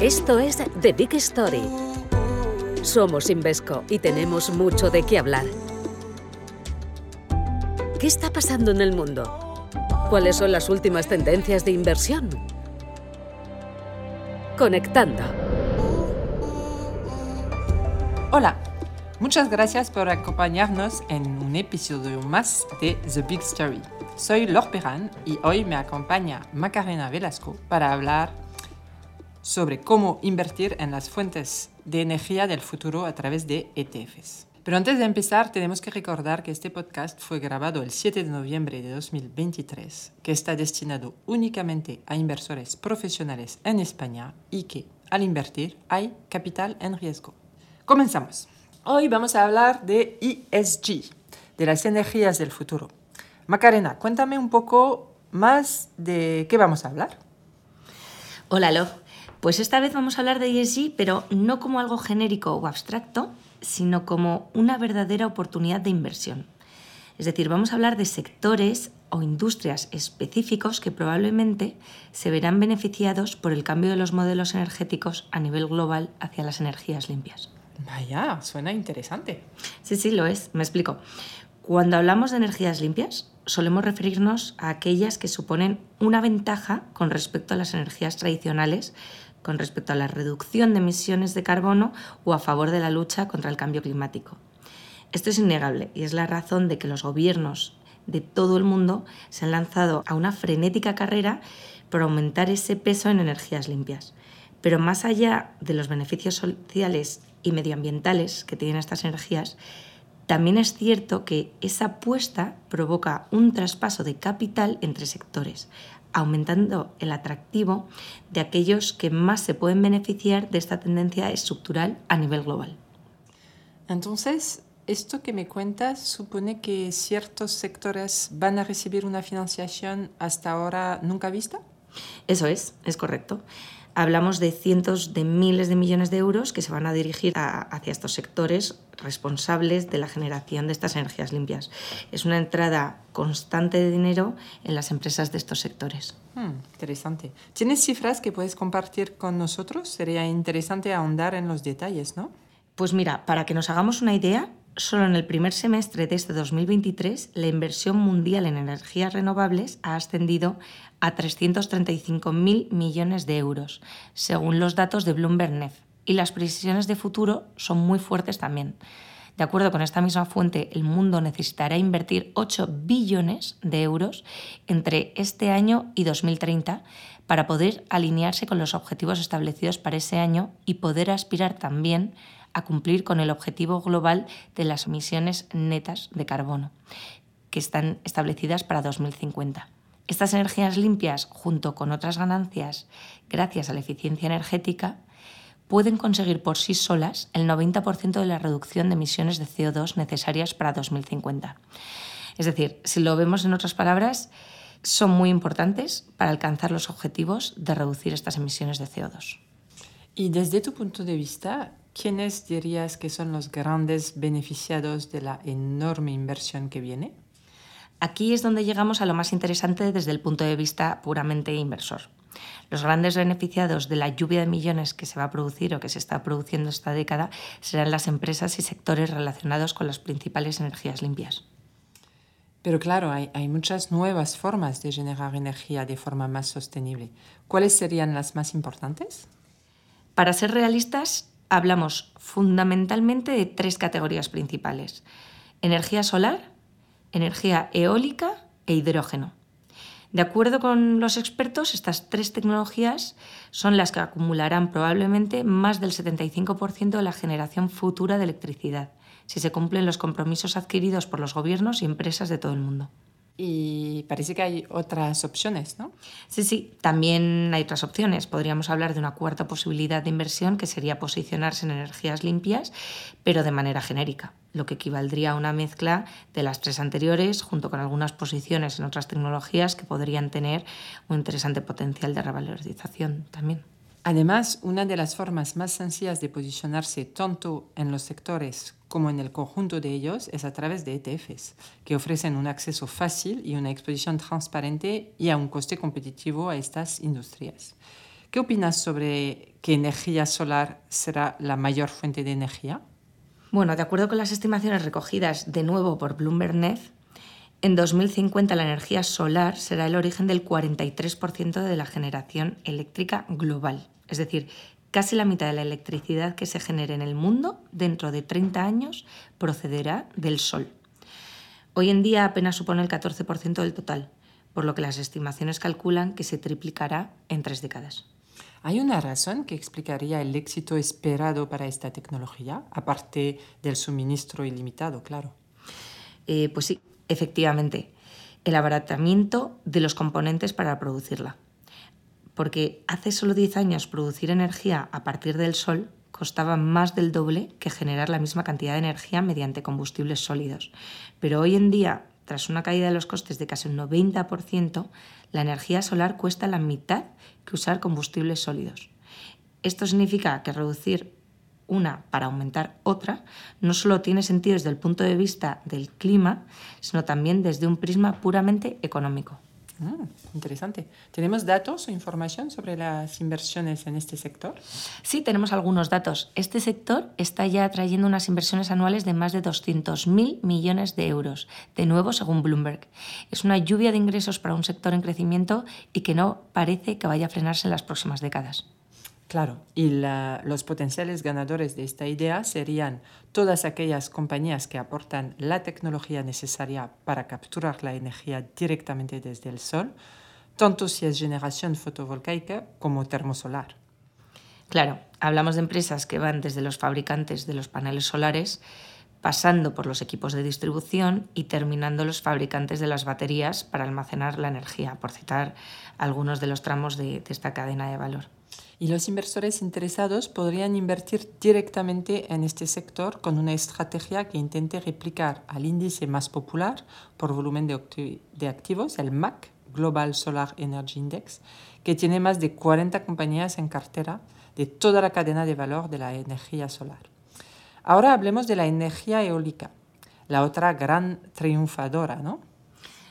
Esto es The Big Story. Somos Invesco y tenemos mucho de qué hablar. ¿Qué está pasando en el mundo? ¿Cuáles son las últimas tendencias de inversión? Conectando. Hola, muchas gracias por acompañarnos en un episodio más de The Big Story. Soy Lor Perán y hoy me acompaña Macarena Velasco para hablar sobre cómo invertir en las fuentes de energía del futuro a través de ETFs. Pero antes de empezar, tenemos que recordar que este podcast fue grabado el 7 de noviembre de 2023, que está destinado únicamente a inversores profesionales en España y que, al invertir, hay capital en riesgo. Comenzamos. Hoy vamos a hablar de ESG, de las energías del futuro. Macarena, cuéntame un poco más de qué vamos a hablar. Hola, Lo. Pues esta vez vamos a hablar de ESG, pero no como algo genérico o abstracto, sino como una verdadera oportunidad de inversión. Es decir, vamos a hablar de sectores o industrias específicos que probablemente se verán beneficiados por el cambio de los modelos energéticos a nivel global hacia las energías limpias. Vaya, suena interesante. Sí, sí, lo es. Me explico. Cuando hablamos de energías limpias, solemos referirnos a aquellas que suponen una ventaja con respecto a las energías tradicionales con respecto a la reducción de emisiones de carbono o a favor de la lucha contra el cambio climático. Esto es innegable y es la razón de que los gobiernos de todo el mundo se han lanzado a una frenética carrera por aumentar ese peso en energías limpias. Pero más allá de los beneficios sociales y medioambientales que tienen estas energías, también es cierto que esa apuesta provoca un traspaso de capital entre sectores, aumentando el atractivo de aquellos que más se pueden beneficiar de esta tendencia estructural a nivel global. Entonces, esto que me cuentas supone que ciertos sectores van a recibir una financiación hasta ahora nunca vista? Eso es, es correcto hablamos de cientos de miles de millones de euros que se van a dirigir hacia estos sectores responsables de la generación de estas energías limpias. Es una entrada constante de dinero en las empresas de estos sectores. Hmm, interesante. ¿Tienes cifras que puedes compartir con nosotros? Sería interesante ahondar en los detalles, ¿no? Pues mira, para que nos hagamos una idea, Solo en el primer semestre de este 2023, la inversión mundial en energías renovables ha ascendido a 335.000 millones de euros, según los datos de Bloomberg NEF, y las previsiones de futuro son muy fuertes también. De acuerdo con esta misma fuente, el mundo necesitará invertir 8 billones de euros entre este año y 2030 para poder alinearse con los objetivos establecidos para ese año y poder aspirar también a cumplir con el objetivo global de las emisiones netas de carbono, que están establecidas para 2050. Estas energías limpias, junto con otras ganancias gracias a la eficiencia energética, pueden conseguir por sí solas el 90% de la reducción de emisiones de CO2 necesarias para 2050. Es decir, si lo vemos en otras palabras, son muy importantes para alcanzar los objetivos de reducir estas emisiones de CO2. Y desde tu punto de vista, ¿quiénes dirías que son los grandes beneficiados de la enorme inversión que viene? Aquí es donde llegamos a lo más interesante desde el punto de vista puramente inversor. Los grandes beneficiados de la lluvia de millones que se va a producir o que se está produciendo esta década serán las empresas y sectores relacionados con las principales energías limpias. Pero claro, hay, hay, muchas nuevas formas de generar energía de forma más sostenible. ¿Cuáles serían las más importantes? Para ser realistas, hablamos fundamentalmente de tres categorías principales. Energía solar, energía eólica e hidrógeno. De acuerdo con los expertos, estas tres tecnologías son las que acumularán probablemente más del 75% de la generación futura de electricidad, si se cumplen los compromisos adquiridos por los gobiernos y empresas de todo el mundo. Y parece que hay otras opciones, ¿no? Sí, sí, también hay otras opciones. Podríamos hablar de una cuarta posibilidad de inversión que sería posicionarse en energías limpias, pero de manera genérica, lo que equivaldría a una mezcla de las tres anteriores junto con algunas posiciones en otras tecnologías que podrían tener un interesante potencial de revalorización también. Además, una de las formas más sencillas de posicionarse tanto en los sectores como en el conjunto de ellos es a través de ETFs, que ofrecen un acceso fácil y una exposición transparente y a un coste competitivo a estas industrias. ¿Qué opinas sobre que energía solar será la mayor fuente de energía? Bueno, de acuerdo con las estimaciones recogidas de nuevo por Bloomberg Net, en 2050 la energía solar será el origen del 43% de la generación eléctrica global. Es decir, casi la mitad de la electricidad que se genere en el mundo dentro de 30 años procederá del sol. Hoy en día apenas supone el 14% del total, por lo que las estimaciones calculan que se triplicará en tres décadas. ¿Hay una razón que explicaría el éxito esperado para esta tecnología, aparte del suministro ilimitado, claro? Eh, pues sí, efectivamente, el abaratamiento de los componentes para producirla. Porque hace solo 10 años producir energía a partir del sol costaba más del doble que generar la misma cantidad de energía mediante combustibles sólidos. Pero hoy en día, tras una caída de los costes de casi un 90%, la energía solar cuesta la mitad que usar combustibles sólidos. Esto significa que reducir una para aumentar otra no solo tiene sentido desde el punto de vista del clima, sino también desde un prisma puramente económico. Mm, interesante. ¿Tenemos datos o información sobre las inversiones en este sector? Sí, tenemos algunos datos. Este sector está ya atrayendo unas inversiones anuales de más de 200.000 millones de euros, de nuevo según Bloomberg. Es una lluvia de ingresos para un sector en crecimiento y que no parece que vaya a frenarse en las próximas décadas. Claro, y los potenciales ganadores de esta idea serían todas aquellas compañías que aportan la tecnología necesaria para capturar la energía directamente desde el sol, tanto si es generación fotovoltaica como termosolar. Claro, hablamos de empresas que van desde los fabricantes de los paneles solares, pasando por los equipos de distribución y terminando los fabricantes de las baterías para almacenar la energía, por citar algunos de los tramos de esta cadena de valor y los inversores interesados podrían invertir directamente en este sector con una estrategia que intente replicar al índice más popular por volumen de, activos, el MAC, Global Solar Energy Index, que tiene más de 40 compañías en cartera de toda la cadena de valor de la energía solar. Ahora hablemos de la energía eólica, la otra gran triunfadora, ¿no?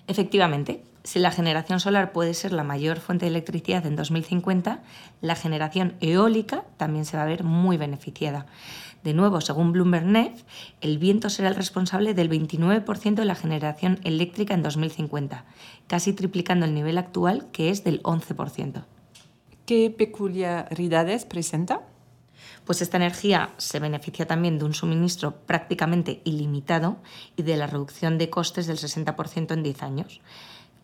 Efectivamente, si la generación solar puede ser la mayor fuente de electricidad en 2050, la generación eólica también se va a ver muy beneficiada. De nuevo, según Bloomberg Net, el viento será el responsable del 29% de la generación eléctrica en 2050, casi triplicando el nivel actual, que es del 11%. ¿Qué peculiaridades presenta? Pues esta energía se beneficia también de un suministro prácticamente ilimitado y de la reducción de costes del 60% en 10 años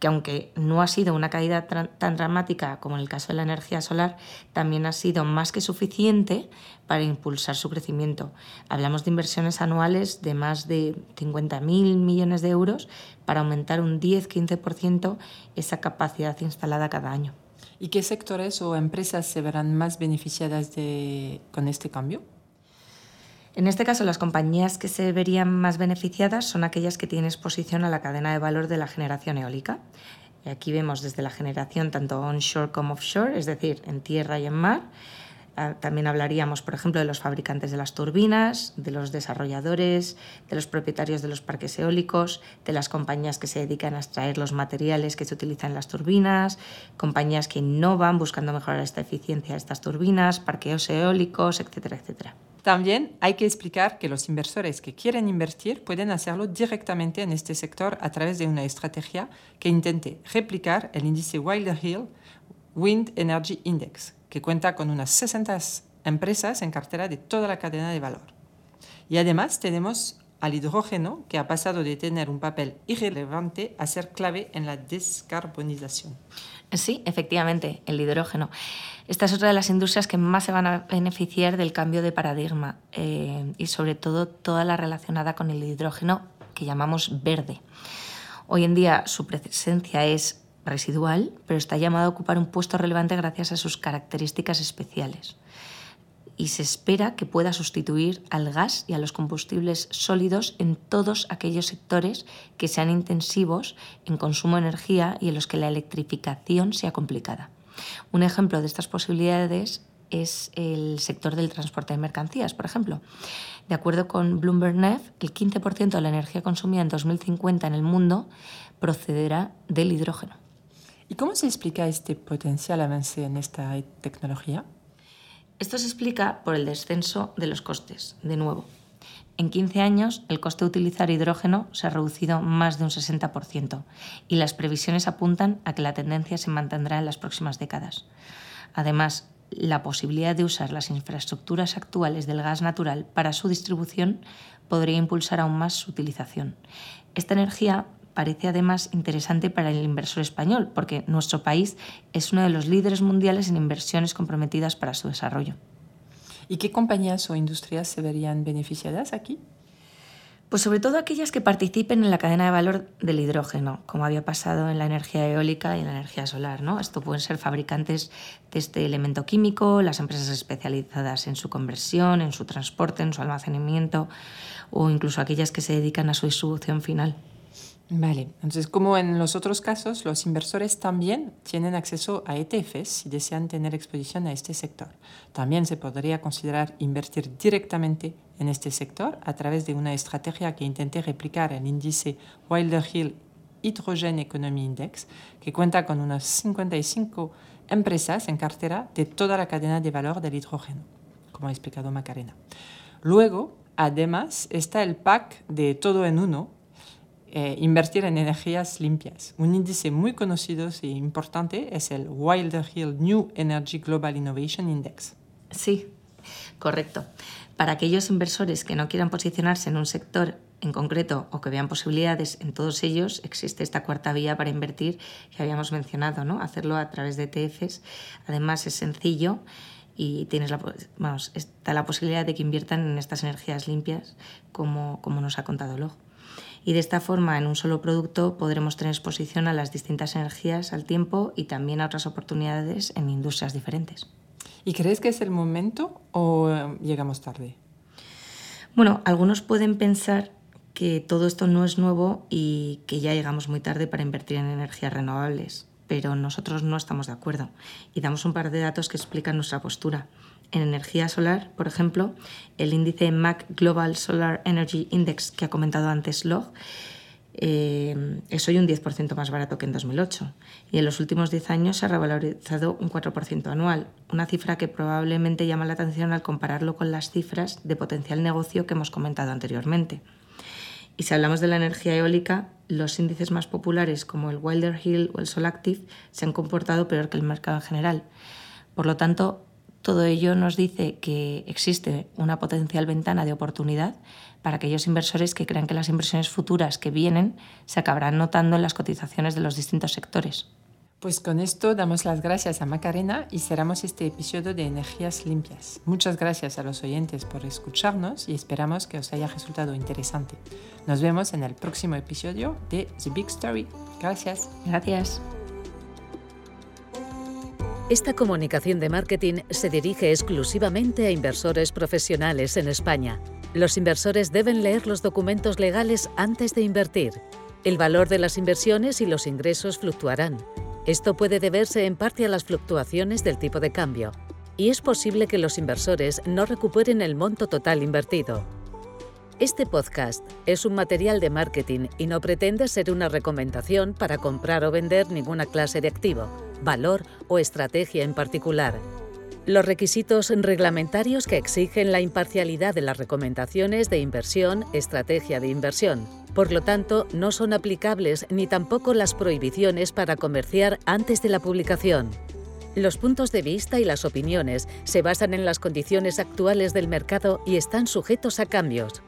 que aunque no ha sido una caída tan dramática como en el caso de la energía solar, también ha sido más que suficiente para impulsar su crecimiento. Hablamos de inversiones anuales de más de 50.000 millones de euros para aumentar un 10-15% esa capacidad instalada cada año. ¿Y qué sectores o empresas se verán más beneficiadas con este cambio? En este caso, las compañías que se verían más beneficiadas son aquellas que tienen exposición a la cadena de valor de la generación eólica. Y aquí vemos desde la generación tanto onshore como offshore, es decir, en tierra y en mar. Ah, también hablaríamos, por ejemplo, de los fabricantes de las turbinas, de los desarrolladores, de los propietarios de los parques eólicos, de las compañías que se dedican a extraer los materiales que se utilizan en las turbinas, compañías que innovan buscando mejorar esta eficiencia de estas turbinas, parqueos eólicos, etcétera, etcétera. También hay que explicar que los inversores que quieren invertir pueden hacerlo directamente en este sector a través de una estrategia que intente replicar el índice Wilder Hill Wind Energy Index, que cuenta con unas 60 empresas en cartera de toda la cadena de valor. Y además tenemos al hidrógeno, que ha pasado de tener un papel irrelevante a ser clave en la descarbonización. Sí, efectivamente, el hidrógeno. Esta es otra de las industrias que más se van a beneficiar del cambio de paradigma eh, y sobre todo toda la relacionada con el hidrógeno que llamamos verde. Hoy en día su presencia es residual, pero está llamado a ocupar un puesto relevante gracias a sus características especiales y se espera que pueda sustituir al gas y a los combustibles sólidos en todos aquellos sectores que sean intensivos en consumo de energía y en los que la electrificación sea complicada. Un ejemplo de estas posibilidades es el sector del transporte de mercancías, por ejemplo. De acuerdo con Bloomberg Net, el 15% de la energía consumida en 2050 en el mundo procederá del hidrógeno. ¿Y cómo se explica este potencial avance en esta tecnología? Esto se explica por el descenso de los costes, de nuevo. En 15 años, el coste de utilizar hidrógeno se ha reducido más de un 60% y las previsiones apuntan a que la tendencia se mantendrá en las próximas décadas. Además, la posibilidad de usar las infraestructuras actuales del gas natural para su distribución podría impulsar aún más su utilización. Esta energía parece además interesante para el inversor español, porque nuestro país es uno de los líderes mundiales en inversiones comprometidas para su desarrollo. ¿Y qué compañías o industrias se verían beneficiadas aquí? Pues sobre todo aquellas que participen en la cadena de valor del hidrógeno, como había pasado en la energía eólica y en la energía solar. ¿no? Esto pueden ser fabricantes de este elemento químico, las empresas especializadas en su conversión, en su transporte, en su almacenamiento o incluso aquellas que se dedican a su distribución final. Vale, entonces como en los otros casos, los inversores también tienen acceso a ETFs si desean tener exposición a este sector. También se podría considerar invertir directamente en este sector a través de una estrategia que intente replicar el índice Wilder Hill Hydrogen Economy Index, que cuenta con unas 55 empresas en cartera de toda la cadena de valor del hidrógeno, como ha explicado Macarena. Luego, además, está el pack de todo en uno, eh, invertir en energías limpias. Un índice muy conocido e importante es el Wilder Hill New Energy Global Innovation Index. Sí, correcto. Para aquellos inversores que no quieran posicionarse en un sector en concreto o que vean posibilidades en todos ellos, existe esta cuarta vía para invertir que habíamos mencionado, ¿no? Hacerlo a través de ETFs. Además es sencillo y tienes la, está la posibilidad de que inviertan en estas energías limpias como, nos ha contado luego y de esta forma en un solo producto podremos tener exposición a las distintas energías al tiempo y también a otras oportunidades en industrias diferentes. ¿Y crees que es el momento o eh, llegamos tarde? Bueno, algunos pueden pensar que todo esto no es nuevo y que ya llegamos muy tarde para invertir en energías renovables, pero nosotros no estamos de acuerdo y damos un par de datos que explican nuestra postura. En energía solar, por ejemplo, el índice MAC Global Solar Energy Index que ha comentado antes Log eh, es hoy un 10% más barato que en 2008 y en los últimos 10 años se ha revalorizado un 4% anual, una cifra que probablemente llama la atención al compararlo con las cifras de potencial negocio que hemos comentado anteriormente. Y si hablamos de la energía eólica, los índices más populares como el Wilder Hill o el Solactive se han comportado peor que el mercado en general. Por lo tanto, todo ello nos dice que existe una potencial ventana de oportunidad para aquellos inversores que crean que las inversiones futuras que vienen se acabarán notando en las cotizaciones de los distintos sectores. Pues con esto damos las gracias a Macarena y cerramos este episodio de Energías Limpias. Muchas gracias a los oyentes por escucharnos y esperamos que os haya resultado interesante. Nos vemos en el próximo episodio de The Big Story. Gracias. Gracias. Esta comunicación de marketing se dirige exclusivamente a inversores profesionales en España. Los inversores deben leer los documentos legales antes de invertir. El valor de las inversiones y los ingresos fluctuarán. Esto puede deberse en parte a las fluctuaciones del tipo de cambio, y es posible que los inversores no recuperen el monto total invertido. Este podcast es un material de marketing y no pretende ser una recomendación para comprar o vender ninguna clase de activo valor o estrategia en particular. Los requisitos reglamentarios que exigen la imparcialidad de las recomendaciones de inversión, estrategia de inversión. Por lo tanto, no son aplicables ni tampoco las prohibiciones para comerciar antes de la publicación. Los puntos de vista y las opiniones se basan en las condiciones actuales del mercado y están sujetos a cambios.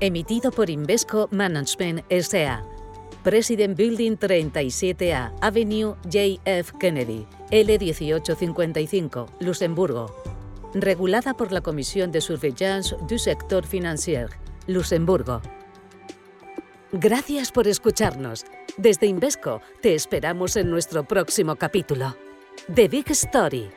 Emitido por Invesco Management S.A. President Building 37A, Avenue J.F. Kennedy, L1855, Luxemburgo. Regulada por la Comisión de Surveillance du Sector Financier, Luxemburgo. Gracias por escucharnos. Desde Invesco te esperamos en nuestro próximo capítulo. The Big Story.